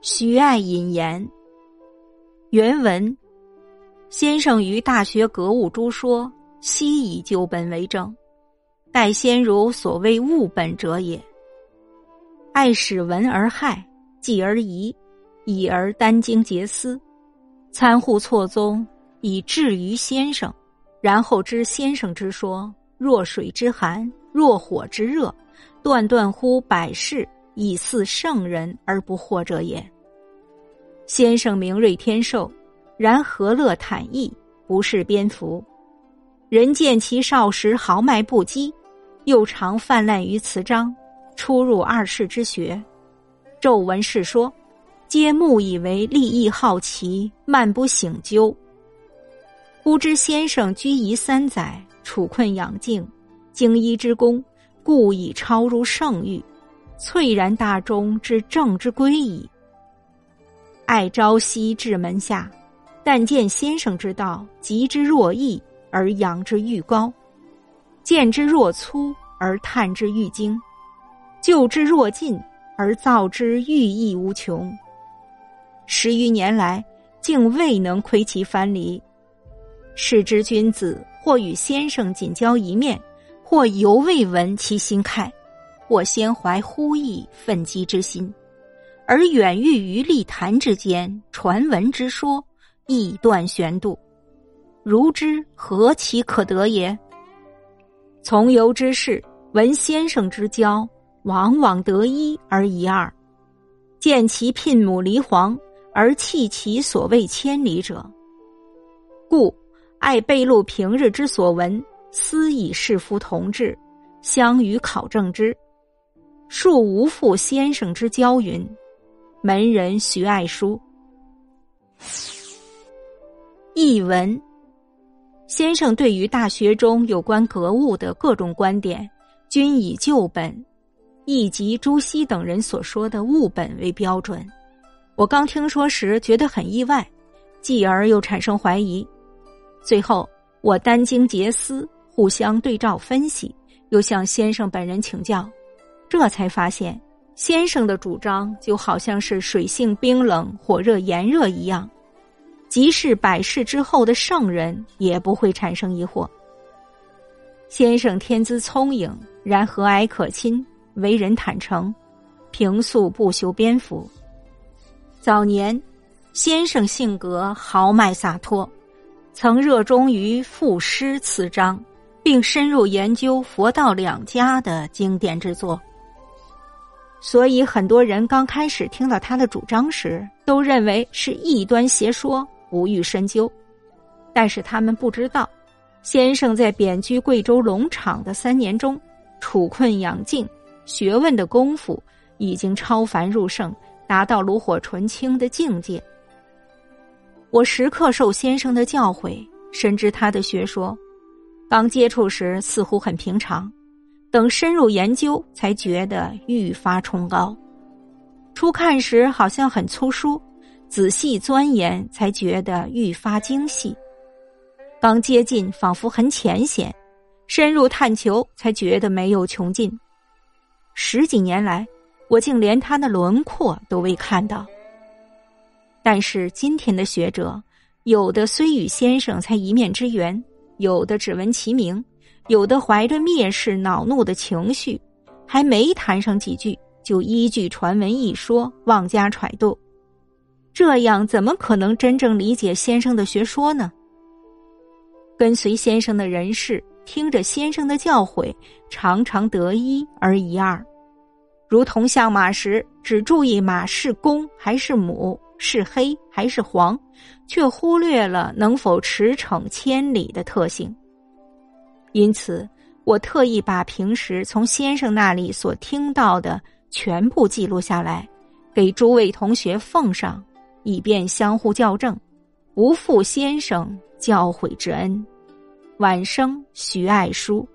徐爱引言。原文：先生于《大学格物》诸说，悉以旧本为证，盖先儒所谓物本者也。爱使闻而害，继而疑，已而殚精竭思，参互错综，以至于先生，然后知先生之说，若水之寒，若火之热，断断乎百世。以似圣人而不惑者也。先生明锐天授，然何乐坦逸，不是蝙蝠。人见其少时豪迈不羁，又常泛滥于词章，出入二世之学，骤闻世说，皆目以为立意好奇，漫不醒究。忽知先生居夷三载，处困养静，经医之功，故已超入圣域。翠然大中之正之归矣。爱朝夕至门下，但见先生之道，极之若异，而仰之愈高；见之若粗，而探之愈精；就之若近，而造之愈益无穷。十余年来，竟未能窥其藩篱。是之君子，或与先生仅交一面，或犹未闻其心态。或先怀忽意奋激之心，而远欲于立谈之间传闻之说，亦断玄度。如之何其可得也？从游之士闻先生之交，往往得一而一二；见其聘母离皇，而弃其所谓千里者。故爱备录平日之所闻，思以士夫同志，相与考证之。恕无负先生之交云，门人徐爱书。译文：先生对于大学中有关格物的各种观点，均以旧本，亦即朱熹等人所说的物本为标准。我刚听说时觉得很意外，继而又产生怀疑。最后我殚精竭思，互相对照分析，又向先生本人请教。这才发现，先生的主张就好像是水性冰冷、火热炎热一样，即使百世之后的圣人也不会产生疑惑。先生天资聪颖，然和蔼可亲，为人坦诚，平素不修边幅。早年，先生性格豪迈洒脱，曾热衷于赋诗词章，并深入研究佛道两家的经典之作。所以，很多人刚开始听到他的主张时，都认为是异端邪说，不欲深究。但是他们不知道，先生在贬居贵州龙场的三年中，处困养静，学问的功夫已经超凡入圣，达到炉火纯青的境界。我时刻受先生的教诲，深知他的学说。刚接触时，似乎很平常。等深入研究，才觉得愈发崇高。初看时好像很粗疏，仔细钻研才觉得愈发精细。刚接近，仿佛很浅显；深入探求，才觉得没有穷尽。十几年来，我竟连他的轮廓都未看到。但是今天的学者，有的虽与先生才一面之缘，有的只闻其名。有的怀着蔑视、恼怒的情绪，还没谈上几句，就依据传闻一说妄加揣度，这样怎么可能真正理解先生的学说呢？跟随先生的人士，听着先生的教诲，常常得一而一二，如同相马时只注意马是公还是母，是黑还是黄，却忽略了能否驰骋千里的特性。因此，我特意把平时从先生那里所听到的全部记录下来，给诸位同学奉上，以便相互校正，不负先生教诲之恩。晚生徐爱书。